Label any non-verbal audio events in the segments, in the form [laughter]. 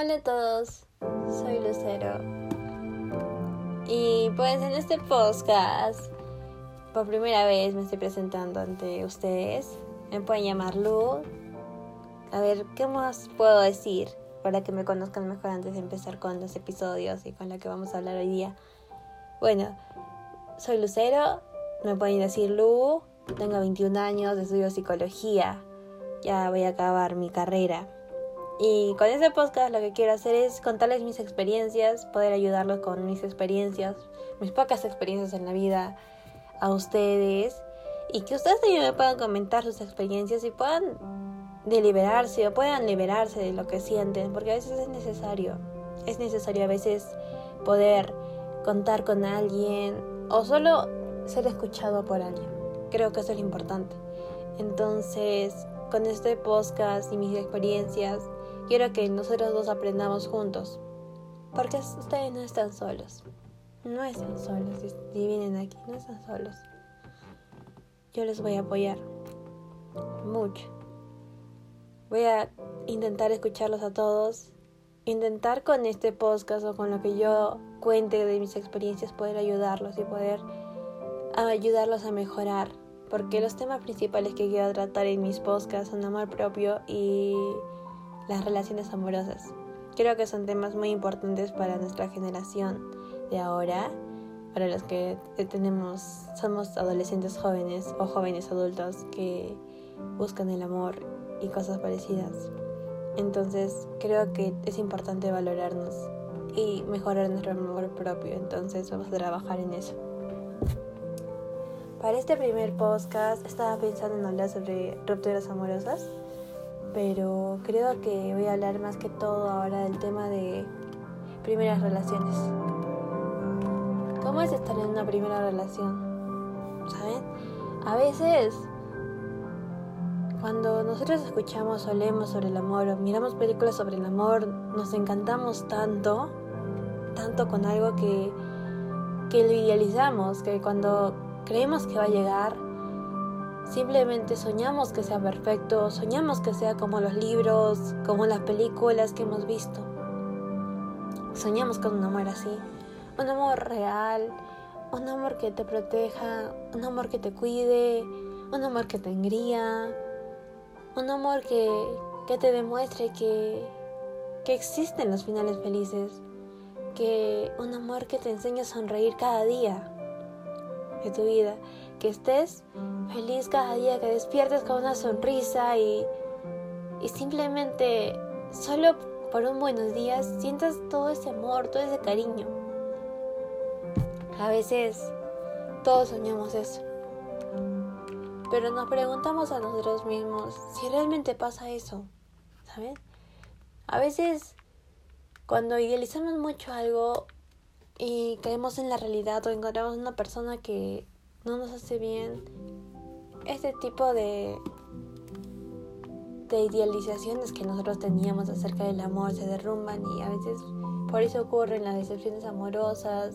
Hola a todos, soy Lucero. Y pues en este podcast, por primera vez me estoy presentando ante ustedes. Me pueden llamar Lu. A ver, ¿qué más puedo decir para que me conozcan mejor antes de empezar con los episodios y con lo que vamos a hablar hoy día? Bueno, soy Lucero, me pueden decir Lu, tengo 21 años, estudio psicología, ya voy a acabar mi carrera. Y con este podcast lo que quiero hacer es contarles mis experiencias, poder ayudarlos con mis experiencias, mis pocas experiencias en la vida a ustedes y que ustedes también me puedan comentar sus experiencias y puedan deliberarse o puedan liberarse de lo que sienten, porque a veces es necesario. Es necesario a veces poder contar con alguien o solo ser escuchado por alguien. Creo que eso es lo importante. Entonces, con este podcast y mis experiencias, quiero que nosotros dos aprendamos juntos. Porque ustedes no están solos. No están solos si vienen aquí, no están solos. Yo les voy a apoyar. Mucho. Voy a intentar escucharlos a todos. Intentar con este podcast o con lo que yo cuente de mis experiencias poder ayudarlos y poder ayudarlos a mejorar. Porque los temas principales que quiero tratar en mis podcasts son amor propio y las relaciones amorosas. Creo que son temas muy importantes para nuestra generación de ahora, para los que tenemos, somos adolescentes jóvenes o jóvenes adultos que buscan el amor y cosas parecidas. Entonces creo que es importante valorarnos y mejorar nuestro amor propio. Entonces vamos a trabajar en eso. Para este primer podcast estaba pensando en hablar sobre rupturas amorosas pero creo que voy a hablar más que todo ahora del tema de primeras relaciones. ¿Cómo es estar en una primera relación? ¿Saben? A veces, cuando nosotros escuchamos o leemos sobre el amor o miramos películas sobre el amor, nos encantamos tanto, tanto con algo que, que lo idealizamos, que cuando creemos que va a llegar, Simplemente soñamos que sea perfecto, soñamos que sea como los libros, como las películas que hemos visto. Soñamos con un amor así, un amor real, un amor que te proteja, un amor que te cuide, un amor que te engría, un amor que, que te demuestre que, que existen los finales felices, que un amor que te enseñe a sonreír cada día de tu vida, que estés feliz cada día, que despiertes con una sonrisa y, y simplemente solo por un buenos días sientas todo ese amor, todo ese cariño. A veces todos soñamos eso. Pero nos preguntamos a nosotros mismos si realmente pasa eso, ¿saben? A veces cuando idealizamos mucho algo y caemos en la realidad o encontramos una persona que no nos hace bien, este tipo de, de idealizaciones que nosotros teníamos acerca del amor se derrumban y a veces por eso ocurren las decepciones amorosas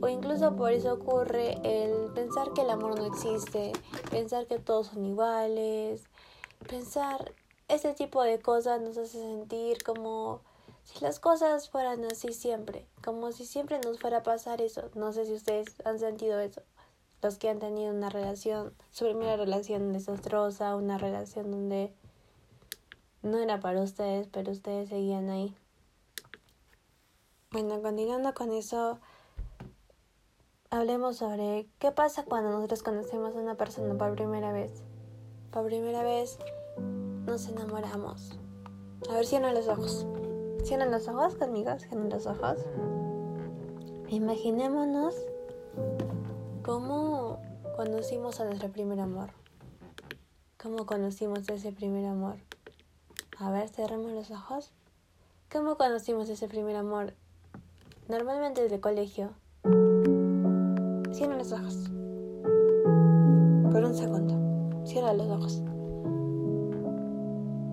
o incluso por eso ocurre el pensar que el amor no existe, pensar que todos son iguales, pensar ese tipo de cosas nos hace sentir como si las cosas fueran así siempre, como si siempre nos fuera a pasar eso. No sé si ustedes han sentido eso los que han tenido una relación, su primera relación desastrosa, una relación donde no era para ustedes, pero ustedes seguían ahí. Bueno, continuando con eso, hablemos sobre qué pasa cuando nosotros conocemos a una persona por primera vez. Por primera vez nos enamoramos. A ver, cierran los ojos. Cierran los ojos conmigo, cierran los ojos. Imaginémonos ¿Cómo conocimos a nuestro primer amor? ¿Cómo conocimos ese primer amor? A ver, cerramos los ojos. ¿Cómo conocimos ese primer amor? Normalmente desde el colegio. Cierra los ojos. Por un segundo. Cierra los ojos.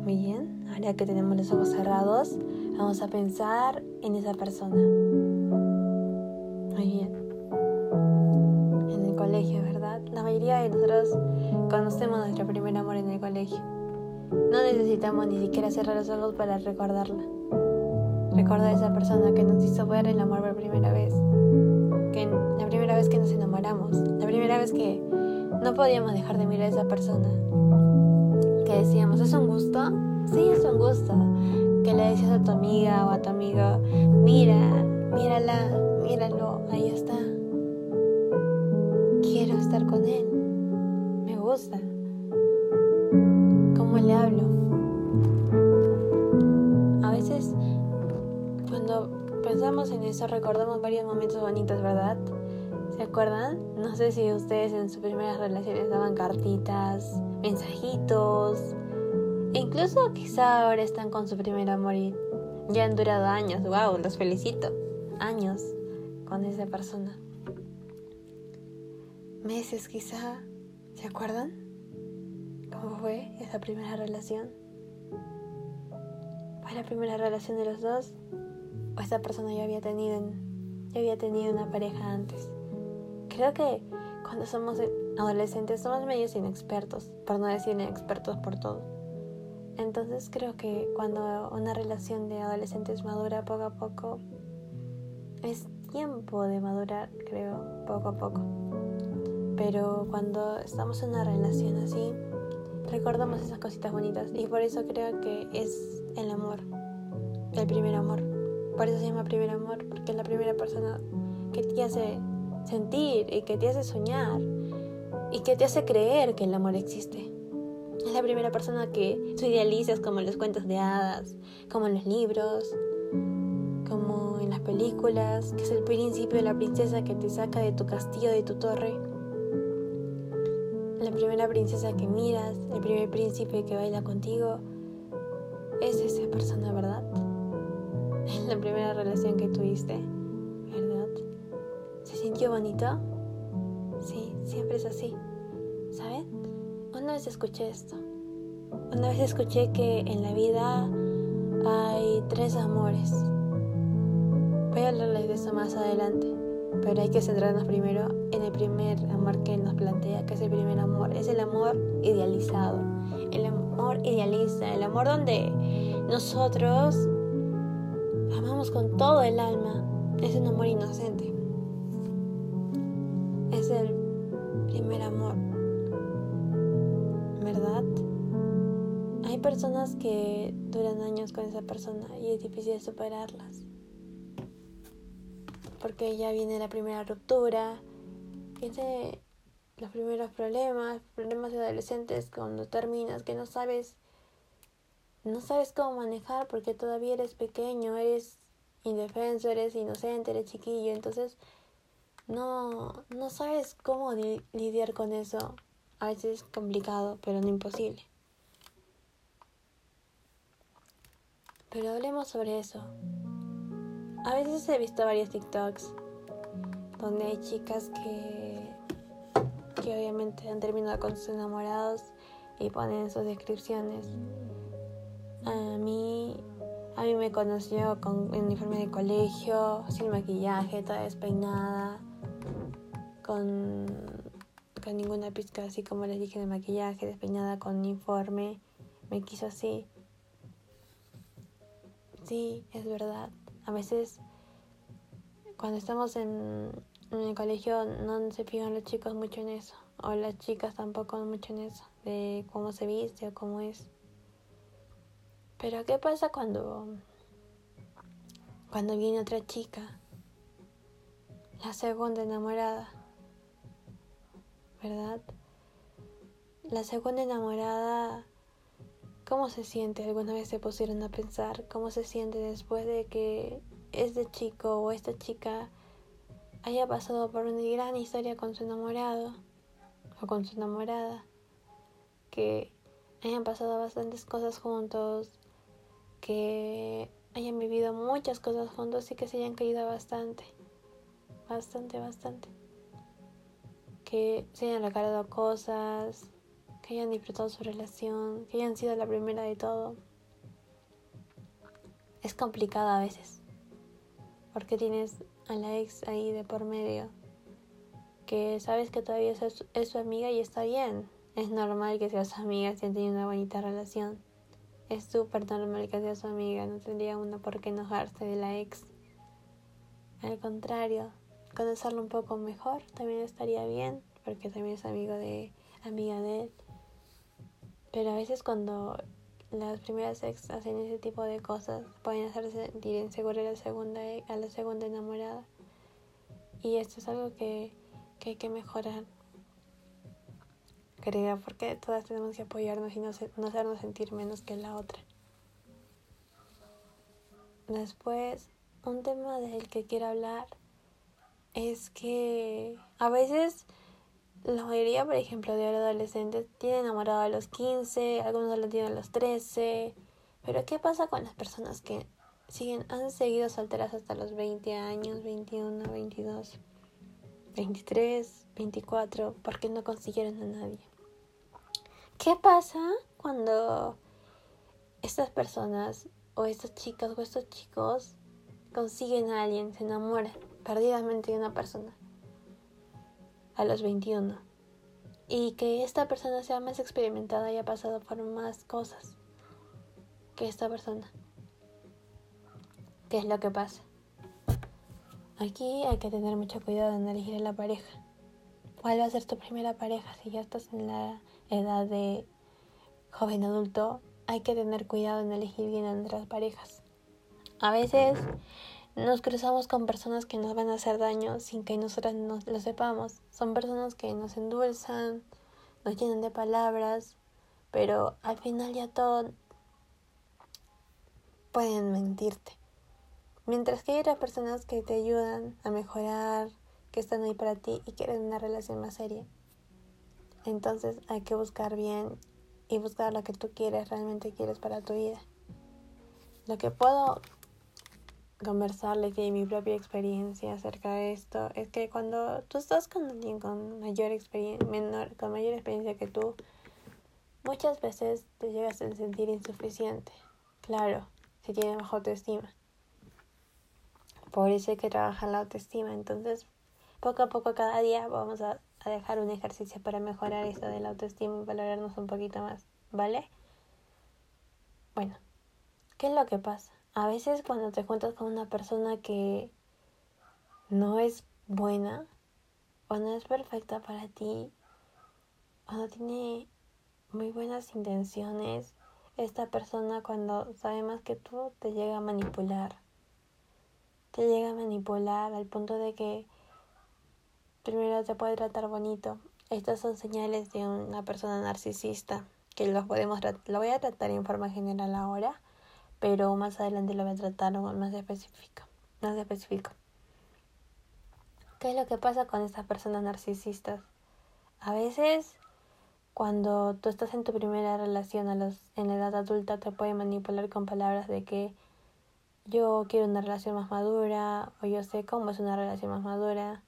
Muy bien. Ahora que tenemos los ojos cerrados, vamos a pensar en esa persona. Muy bien La mayoría de nosotros conocemos nuestro primer amor en el colegio. No necesitamos ni siquiera cerrar los ojos para recordarla. recordar a esa persona que nos hizo ver el amor por primera vez. Que la primera vez que nos enamoramos, la primera vez que no podíamos dejar de mirar a esa persona. Que decíamos, ¿es un gusto? Sí, es un gusto. Que le decías a tu amiga o a tu amigo, mira, mírala, míralo, ahí está. ¿Cómo le hablo? A veces, cuando pensamos en eso, recordamos varios momentos bonitos, ¿verdad? ¿Se acuerdan? No sé si ustedes en sus primeras relaciones daban cartitas, mensajitos. Incluso quizá ahora están con su primer amor y ya han durado años. ¡Wow! Los felicito. Años con esa persona. Meses quizá. ¿Se acuerdan? ¿Cómo fue esa primera relación? ¿Fue la primera relación de los dos? ¿O esta persona ya había tenido, ya había tenido una pareja antes? Creo que cuando somos adolescentes somos medios inexpertos, por no decir inexpertos por todo. Entonces creo que cuando una relación de adolescentes madura poco a poco, es tiempo de madurar, creo, poco a poco. Pero cuando estamos en una relación así, recordamos esas cositas bonitas y por eso creo que es el amor, el primer amor. Por eso se llama primer amor, porque es la primera persona que te hace sentir y que te hace soñar y que te hace creer que el amor existe. Es la primera persona que tú idealizas como en los cuentos de hadas, como en los libros, como en las películas, que es el príncipe o la princesa que te saca de tu castillo, de tu torre. La primera princesa que miras, el primer príncipe que baila contigo, es esa persona, ¿verdad? [laughs] La primera relación que tuviste. ¿Se sintió bonito? Sí, siempre es así. ¿Saben? Una vez escuché esto. Una vez escuché que en la vida hay tres amores. Voy a hablarles de eso más adelante, pero hay que centrarnos primero en el primer amor que nos plantea, que es el primer amor. Es el amor idealizado. El amor idealista, el amor donde nosotros amamos con todo el alma. Es un amor inocente es el primer amor, ¿verdad? Hay personas que duran años con esa persona y es difícil superarlas. Porque ya viene la primera ruptura, viene los primeros problemas, problemas de adolescentes cuando terminas que no sabes no sabes cómo manejar porque todavía eres pequeño, eres indefenso, eres inocente, eres chiquillo, entonces no, no sabes cómo lidiar con eso. A veces es complicado, pero no imposible. Pero hablemos sobre eso. A veces he visto varios TikToks donde hay chicas que, que obviamente han terminado con sus enamorados y ponen sus descripciones. A mí, a mí me conoció con uniforme de colegio, sin maquillaje, toda despeinada con, con ninguna pizca, así como les dije, de maquillaje, despeinada con uniforme. Me quiso así. Sí, es verdad. A veces, cuando estamos en, el colegio, no se fijan los chicos mucho en eso. O las chicas tampoco mucho en eso. De cómo se viste o cómo es. Pero ¿qué pasa cuando cuando viene otra chica? La segunda enamorada. ¿verdad? La segunda enamorada, ¿cómo se siente? ¿Alguna vez se pusieron a pensar cómo se siente después de que este chico o esta chica haya pasado por una gran historia con su enamorado o con su enamorada? Que hayan pasado bastantes cosas juntos, que hayan vivido muchas cosas juntos y que se hayan querido bastante, bastante, bastante que se hayan regalado cosas, que hayan disfrutado su relación, que hayan sido la primera de todo. Es complicado a veces, porque tienes a la ex ahí de por medio, que sabes que todavía es, su amiga y está bien. Es normal que seas amiga si han tenido una bonita relación. es súper normal que sea su amiga, no tendría uno por qué enojarse de la ex. Al contrario, conocerlo un poco mejor también estaría bien, porque también es amigo de amiga de él. Pero a veces cuando las primeras ex hacen ese tipo de cosas, pueden hacerse sentir insegura a la segunda, a la segunda enamorada. Y esto es algo que, que hay que mejorar. Creo, porque todas tenemos que apoyarnos y no, no hacernos sentir menos que la otra. Después, un tema del que quiero hablar es que a veces la mayoría, por ejemplo, de adolescentes tienen enamorado a los 15, algunos lo tienen a los 13. Pero ¿qué pasa con las personas que siguen, han seguido solteras hasta los 20 años, 21, 22, 23, 24, porque no consiguieron a nadie? ¿Qué pasa cuando estas personas o estas chicas o estos chicos consiguen a alguien, se enamoran perdidamente de una persona? A los 21 y que esta persona sea más experimentada y haya pasado por más cosas que esta persona. ¿Qué es lo que pasa? Aquí hay que tener mucho cuidado en elegir a la pareja. ¿Cuál va a ser tu primera pareja? Si ya estás en la edad de joven adulto, hay que tener cuidado en elegir bien entre las parejas. A veces nos cruzamos con personas que nos van a hacer daño sin que nosotras nos lo sepamos. Son personas que nos endulzan, nos llenan de palabras, pero al final ya todo pueden mentirte. Mientras que hay otras personas que te ayudan a mejorar, que están ahí para ti y quieren una relación más seria. Entonces hay que buscar bien y buscar lo que tú quieres, realmente quieres para tu vida. Lo que puedo conversarles de mi propia experiencia acerca de esto es que cuando tú estás con alguien con mayor experiencia, menor, con mayor experiencia que tú, muchas veces te llegas a sentir insuficiente. Claro, si tienes baja autoestima. Por eso hay que trabajar la autoestima. Entonces, poco a poco, cada día vamos a, a dejar un ejercicio para mejorar eso de la autoestima y valorarnos un poquito más. ¿Vale? Bueno, ¿qué es lo que pasa? A veces cuando te cuentas con una persona que no es buena o no es perfecta para ti o no tiene muy buenas intenciones, esta persona cuando sabe más que tú te llega a manipular. Te llega a manipular al punto de que primero te puede tratar bonito. Estas son señales de una persona narcisista que los podemos lo voy a tratar en forma general ahora pero más adelante lo voy a tratar más específico, más específico. ¿Qué es lo que pasa con estas personas narcisistas? A veces, cuando tú estás en tu primera relación a los, en la edad adulta, te puede manipular con palabras de que yo quiero una relación más madura o yo sé cómo es una relación más madura.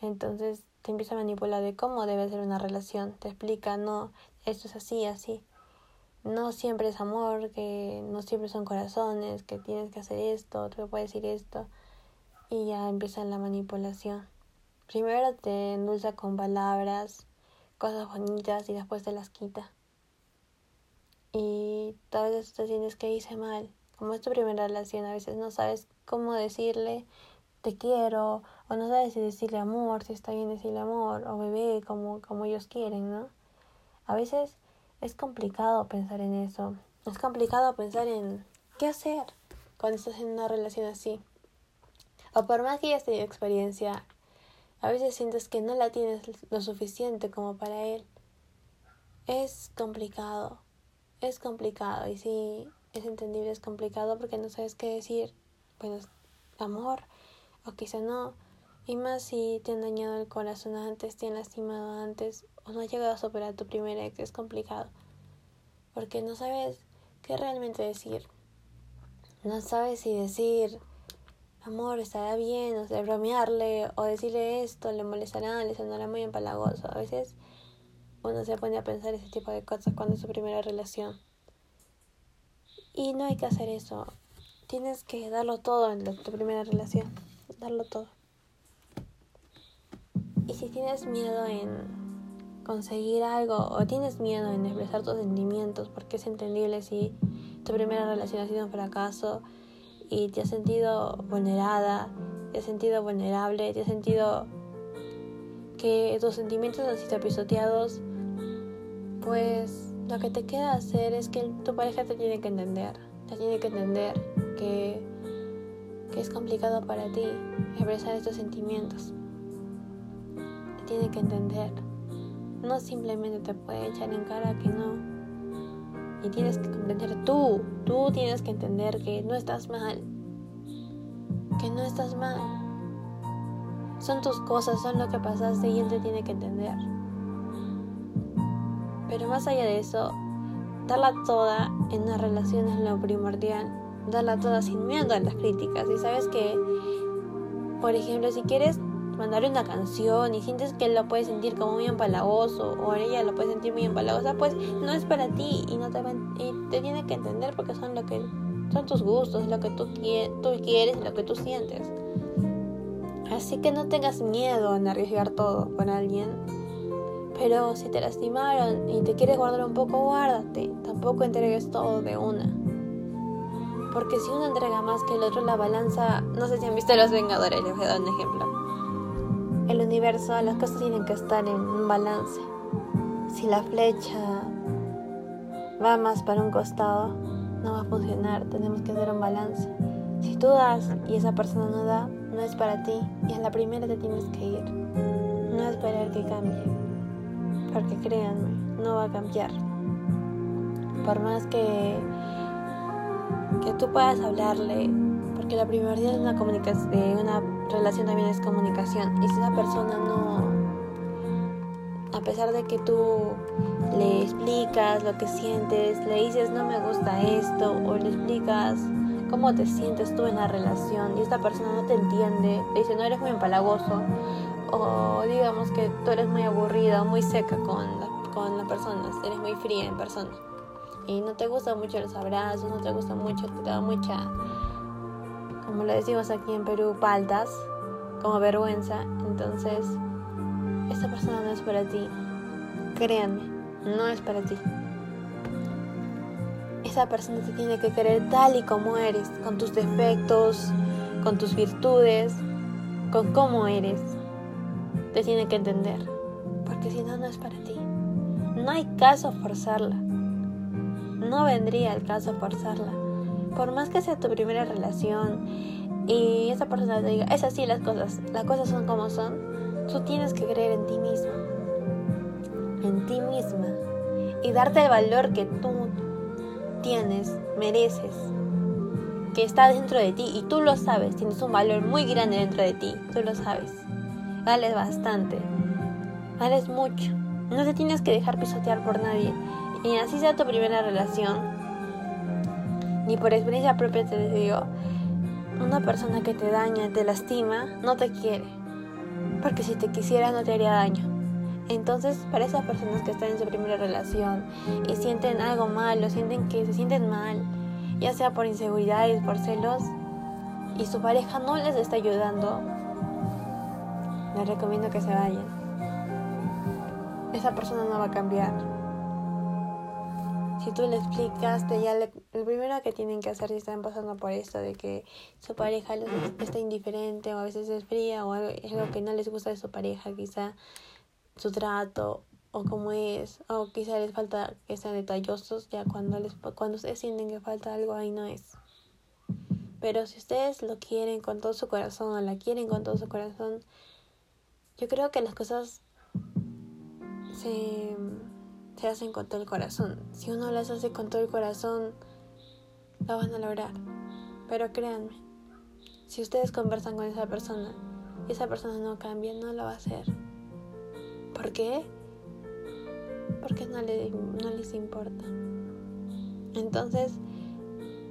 Entonces te empieza a manipular de cómo debe ser una relación. Te explica, no, esto es así, así no siempre es amor, que no siempre son corazones, que tienes que hacer esto, te puede decir esto, y ya empieza la manipulación. Primero te endulza con palabras, cosas bonitas y después te las quita. Y tal vez te sientes que hice mal. Como es tu primera relación, a veces no sabes cómo decirle te quiero, o no sabes si decirle amor, si está bien decirle amor, o bebé, como, como ellos quieren, ¿no? A veces es complicado pensar en eso. Es complicado pensar en qué hacer cuando estás en una relación así. O por más que hayas tenido experiencia, a veces sientes que no la tienes lo suficiente como para él. Es complicado. Es complicado. Y sí, es entendible, es complicado porque no sabes qué decir. Pues amor, o quizá no. Y más si te han dañado el corazón antes, te han lastimado antes, o no has llegado a superar tu primera ex, es complicado. Porque no sabes qué realmente decir. No sabes si decir, amor, estará bien, o sea, bromearle, o decirle esto, le molestará, le sonará muy empalagoso. A veces uno se pone a pensar ese tipo de cosas cuando es su primera relación. Y no hay que hacer eso. Tienes que darlo todo en tu primera relación. Darlo todo. Y si tienes miedo en conseguir algo o tienes miedo en expresar tus sentimientos, porque es entendible si tu primera relación ha sido un fracaso y te has sentido vulnerada, te has sentido vulnerable, te has sentido que tus sentimientos han sido pisoteados, pues lo que te queda hacer es que tu pareja te tiene que entender, te tiene que entender que, que es complicado para ti expresar estos sentimientos. Tiene que entender. No simplemente te puede echar en cara que no. Y tienes que comprender tú, tú tienes que entender que no estás mal. Que no estás mal. Son tus cosas, son lo que pasaste y él te tiene que entender. Pero más allá de eso, darla toda en una relación es lo primordial. Darla toda sin miedo a las críticas. Y sabes que, por ejemplo, si quieres mandarle una canción y sientes que él lo puede sentir como muy empalagoso o ella lo puede sentir muy empalagosa, pues no es para ti y no te y te tiene que entender porque son lo que son tus gustos, lo que tú, tú quieres, lo que tú sientes. Así que no tengas miedo en arriesgar todo con alguien. Pero si te lastimaron y te quieres guardar un poco, guárdate. Tampoco entregues todo de una. Porque si uno entrega más que el otro, la balanza. No sé si han visto Los Vengadores, les voy a dar un ejemplo. El universo, las cosas tienen que estar en un balance. Si la flecha va más para un costado, no va a funcionar. Tenemos que hacer un balance. Si tú das y esa persona no da, no es para ti y a la primera te tienes que ir. No esperar que cambie. Porque créanme, no va a cambiar. Por más que, que tú puedas hablarle, porque la primordial de una comunicación, una relación también es comunicación. Y si esa persona no, a pesar de que tú le explicas lo que sientes, le dices no me gusta esto, o le explicas cómo te sientes tú en la relación y esta persona no te entiende, te dice no eres muy empalagoso o digamos que tú eres muy aburrida o muy seca con la, con la persona, eres muy fría en persona y no te gustan mucho los abrazos, no te gusta mucho, te da mucha, como lo decimos aquí en Perú, paltas, como vergüenza, entonces esta persona no es para ti, créanme, no es para ti esa persona te tiene que querer tal y como eres, con tus defectos, con tus virtudes, con cómo eres. Te tiene que entender, porque si no, no es para ti. No hay caso forzarla. No vendría el caso forzarla. Por más que sea tu primera relación y esa persona te diga, es así las cosas, las cosas son como son, tú tienes que creer en ti mismo, en ti misma y darte el valor que tú tienes, mereces, que está dentro de ti y tú lo sabes, tienes un valor muy grande dentro de ti, tú lo sabes. Vales bastante, vales mucho. No te tienes que dejar pisotear por nadie. Y así sea tu primera relación. Ni por experiencia propia te digo, una persona que te daña, te lastima, no te quiere. Porque si te quisiera no te haría daño. Entonces, para esas personas que están en su primera relación y sienten algo malo, sienten que se sienten mal, ya sea por inseguridades, por celos, y su pareja no les está ayudando, les recomiendo que se vayan. Esa persona no va a cambiar. Si tú le explicas, ya le, lo primero que tienen que hacer si están pasando por esto de que su pareja les, está indiferente o a veces es fría o algo, es algo que no les gusta de su pareja, quizá su trato o cómo es, o quizá les falta que sean detallosos, ya cuando, les, cuando ustedes sienten que falta algo, ahí no es. Pero si ustedes lo quieren con todo su corazón o la quieren con todo su corazón, yo creo que las cosas se, se hacen con todo el corazón. Si uno las hace con todo el corazón, lo van a lograr. Pero créanme, si ustedes conversan con esa persona y esa persona no cambia, no lo va a hacer. ¿Por qué? Porque no, no les importa. Entonces,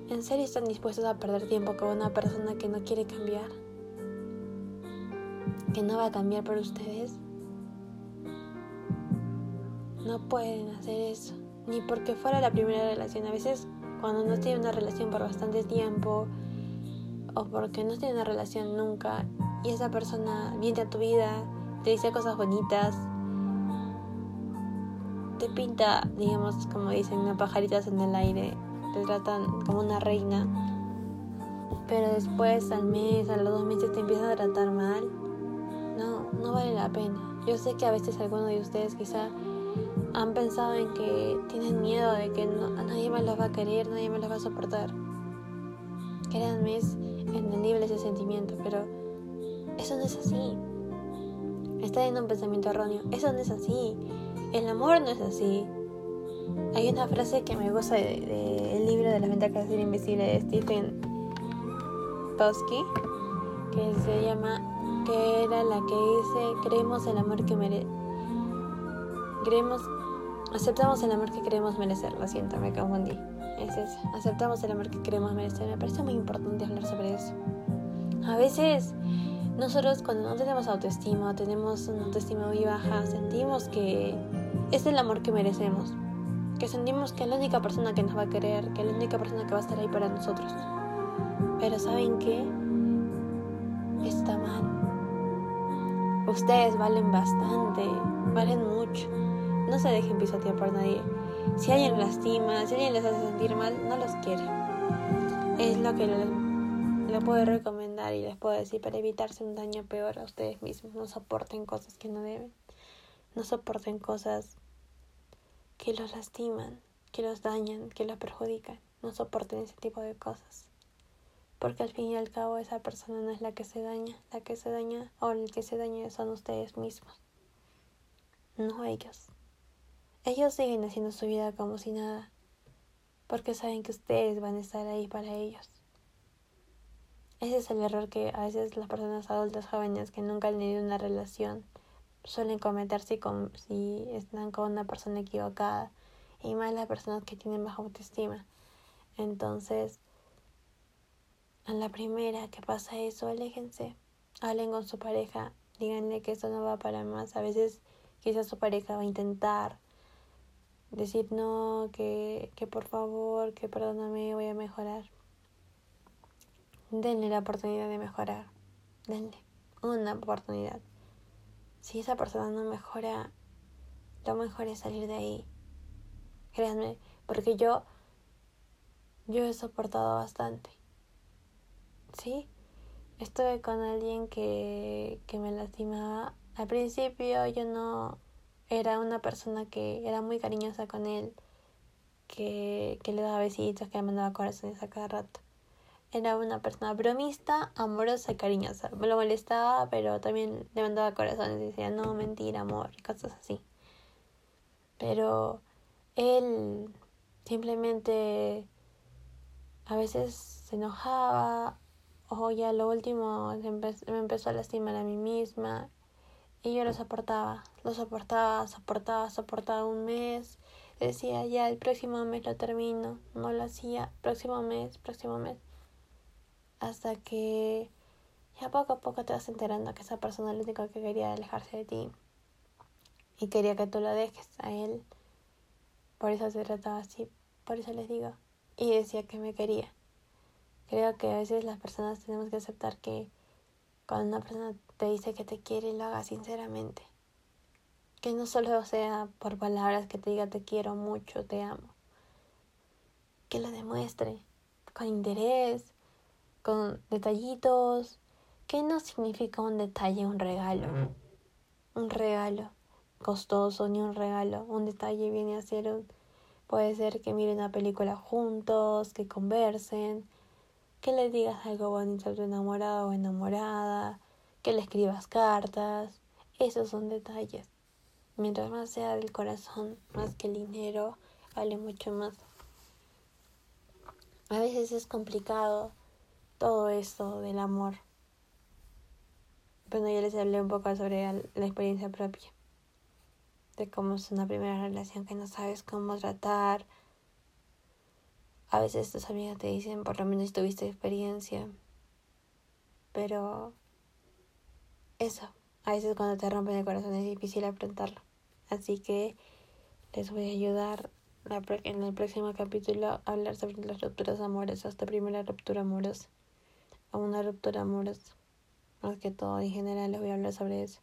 ¿en serio están dispuestos a perder tiempo con una persona que no quiere cambiar? ¿Que no va a cambiar por ustedes? No pueden hacer eso. Ni porque fuera la primera relación. A veces cuando no tienen una relación por bastante tiempo o porque no tienen una relación nunca y esa persona viene a tu vida, te dice cosas bonitas, te pinta, digamos, como dicen, pajaritas en el aire, te tratan como una reina, pero después al mes, a los dos meses te empiezan a tratar mal, no, no vale la pena. Yo sé que a veces algunos de ustedes quizá han pensado en que tienen miedo de que a nadie más los va a querer, nadie más los va a soportar. Créanme, es entendible ese sentimiento, pero eso no es así. Está en un pensamiento erróneo. Eso no es así. El amor no es así. Hay una frase que me gusta del de, libro de la ventajas ser invisible de Stephen Tosky que se llama que era la que dice creemos el amor que mere creemos aceptamos el amor que queremos merecer lo siento me confundí. Es eso aceptamos el amor que queremos merecer me parece muy importante hablar sobre eso. A veces nosotros cuando no tenemos autoestima tenemos una autoestima muy baja sentimos que es el amor que merecemos que sentimos que es la única persona que nos va a querer que es la única persona que va a estar ahí para nosotros. Pero saben qué está mal. Ustedes valen bastante, valen mucho. No se dejen pisotear por nadie. Si alguien lastima, si alguien les hace sentir mal, no los quiere. Es lo que les, puedo recomendar y les puedo decir para evitarse un daño peor a ustedes mismos. No soporten cosas que no deben. No soporten cosas que los lastiman, que los dañan, que los perjudican. No soporten ese tipo de cosas porque al fin y al cabo esa persona no es la que se daña, la que se daña o el que se daña son ustedes mismos, no ellos. Ellos siguen haciendo su vida como si nada, porque saben que ustedes van a estar ahí para ellos. Ese es el error que a veces las personas adultas jóvenes que nunca han tenido una relación suelen cometerse si, si están con una persona equivocada y más las personas que tienen baja autoestima. Entonces, a la primera que pasa eso, aléjense. Hablen con su pareja. Díganle que eso no va para más. A veces quizás su pareja va a intentar decir no, que, que por favor, que perdóname, voy a mejorar. Denle la oportunidad de mejorar. Denle una oportunidad. Si esa persona no mejora, lo mejor es salir de ahí. Créanme, porque yo, yo he soportado bastante. ¿sí? Estuve con alguien que, que me lastimaba. Al principio yo no era una persona que era muy cariñosa con él, que, que le daba besitos, que le mandaba corazones a cada rato. Era una persona bromista, amorosa y cariñosa. Me lo molestaba, pero también le mandaba corazones y decía, no, mentira, amor, y cosas así. Pero él simplemente a veces se enojaba o ya lo último me empezó a lastimar a mí misma y yo lo soportaba, lo soportaba, soportaba, soportaba un mes, decía ya el próximo mes lo termino, no lo hacía, próximo mes, próximo mes, hasta que ya poco a poco te vas enterando que esa persona lo único que quería alejarse de ti. Y quería que tú lo dejes a él, por eso se trataba así, por eso les digo, y decía que me quería. Creo que a veces las personas tenemos que aceptar que cuando una persona te dice que te quiere, lo haga sinceramente. Que no solo sea por palabras que te diga te quiero mucho, te amo. Que lo demuestre con interés, con detallitos. Que no significa un detalle, un regalo. Un regalo costoso, ni un regalo. Un detalle viene a ser un... Puede ser que miren una película juntos, que conversen, que le digas algo bonito a tu enamorado o enamorada, que le escribas cartas, esos son detalles. Mientras más sea del corazón, más que el dinero, vale mucho más. A veces es complicado todo esto del amor. Bueno, yo les hablé un poco sobre la experiencia propia. De cómo es una primera relación que no sabes cómo tratar, a veces tus amigas te dicen, por lo menos tuviste experiencia. Pero eso, a veces cuando te rompen el corazón es difícil afrontarlo. Así que les voy a ayudar en el próximo capítulo a hablar sobre las rupturas amorosas, esta primera ruptura amorosa o una ruptura amorosa. Más que todo, en general les voy a hablar sobre eso.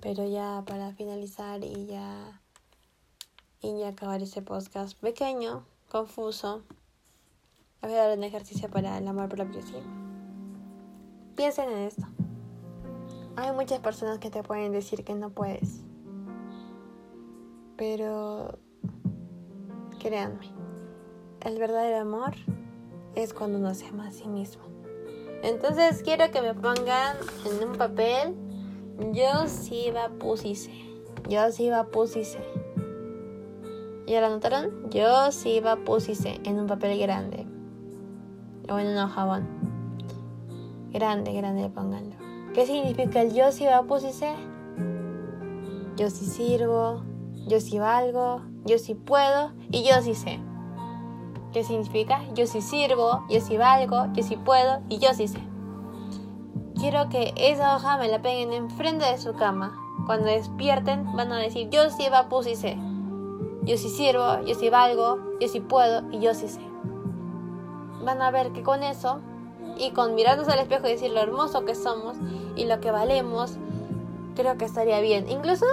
Pero ya para finalizar y ya y ya acabar ese podcast pequeño, confuso, voy a dar un ejercicio para el amor propio, ¿sí? Piensen en esto. Hay muchas personas que te pueden decir que no puedes. Pero créanme, el verdadero amor es cuando uno se ama a sí mismo. Entonces quiero que me pongan en un papel yo sí va pusise. Yo sí va pusise. ¿Ya lo anotaron? Yo sí va pusise en un papel grande. O en un jabón. Grande, grande, pónganlo. ¿Qué significa el yo sí va pusise? Yo sí sirvo, yo sí valgo, yo sí puedo y yo sí sé. ¿Qué significa? Yo sí sirvo, yo sí valgo, yo sí puedo y yo sí sé. Quiero que esa hoja me la peguen enfrente de su cama. Cuando despierten van a decir, yo sí va y sé. Yo sí sirvo, yo sí valgo, yo sí puedo y yo sí sé. Van a ver que con eso y con mirarnos al espejo y decir lo hermoso que somos y lo que valemos, creo que estaría bien. Incluso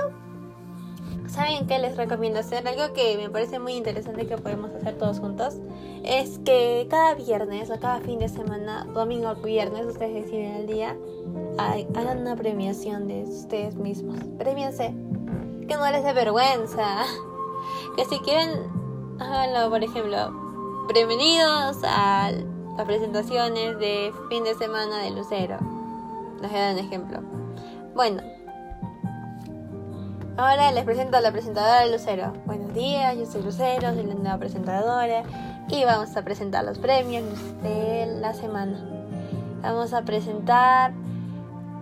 ¿Saben qué les recomiendo hacer? Algo que me parece muy interesante que podemos hacer todos juntos es que cada viernes o cada fin de semana, domingo o viernes, ustedes deciden el día, hagan una premiación de ustedes mismos. Premiense. Que no les dé vergüenza. [laughs] Que si quieren, háganlo, por ejemplo. Bienvenidos a las presentaciones de fin de semana de Lucero. Les voy a dar un ejemplo. Bueno, Ahora les presento a la presentadora de Lucero. Buenos días, yo soy Lucero, soy la nueva presentadora y vamos a presentar los premios de la semana. Vamos a presentar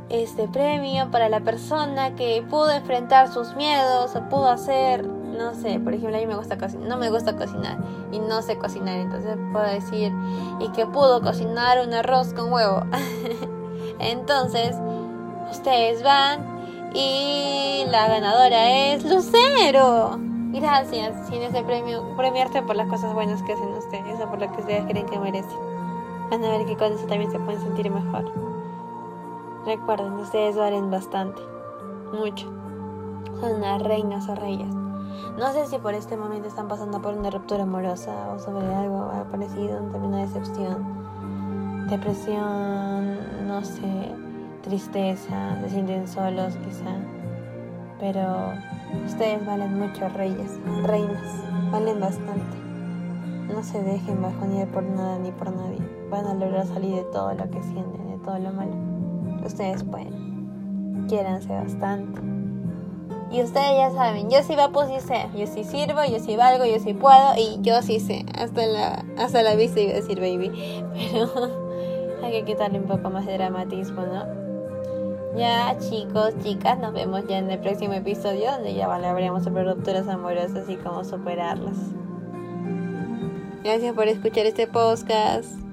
este premio para la persona que pudo enfrentar sus miedos o pudo hacer, no sé, por ejemplo, a mí me gusta cocinar, no me gusta cocinar y no sé cocinar, entonces puedo decir y que pudo cocinar un arroz con huevo. [laughs] entonces, ustedes van y la ganadora es Lucero. Gracias. Sin ese premio, premiarte por las cosas buenas que hacen ustedes o por lo que ustedes creen que merecen. Van a ver que con eso también se pueden sentir mejor. Recuerden, ustedes valen bastante. Mucho. Son unas reinas o reyes. No sé si por este momento están pasando por una ruptura amorosa o sobre algo parecido, también una decepción, depresión, no sé tristeza, se sienten solos quizá. Pero ustedes valen mucho, reyes, reinas, valen bastante. No se dejen bajonear por nada ni por nadie. Van a lograr salir de todo lo que sienten, de todo lo malo. Ustedes pueden. Quiéranse bastante. Y ustedes ya saben, yo sí va pues sí sé, yo sí sirvo, yo sí valgo, yo sí puedo y yo sí sé. Hasta la, hasta la vista iba a decir baby. [laughs] Pero [laughs] hay que quitarle un poco más de dramatismo, ¿no? Ya chicos, chicas, nos vemos ya en el próximo episodio donde ya hablaremos sobre rupturas amorosas y cómo superarlas. Gracias por escuchar este podcast.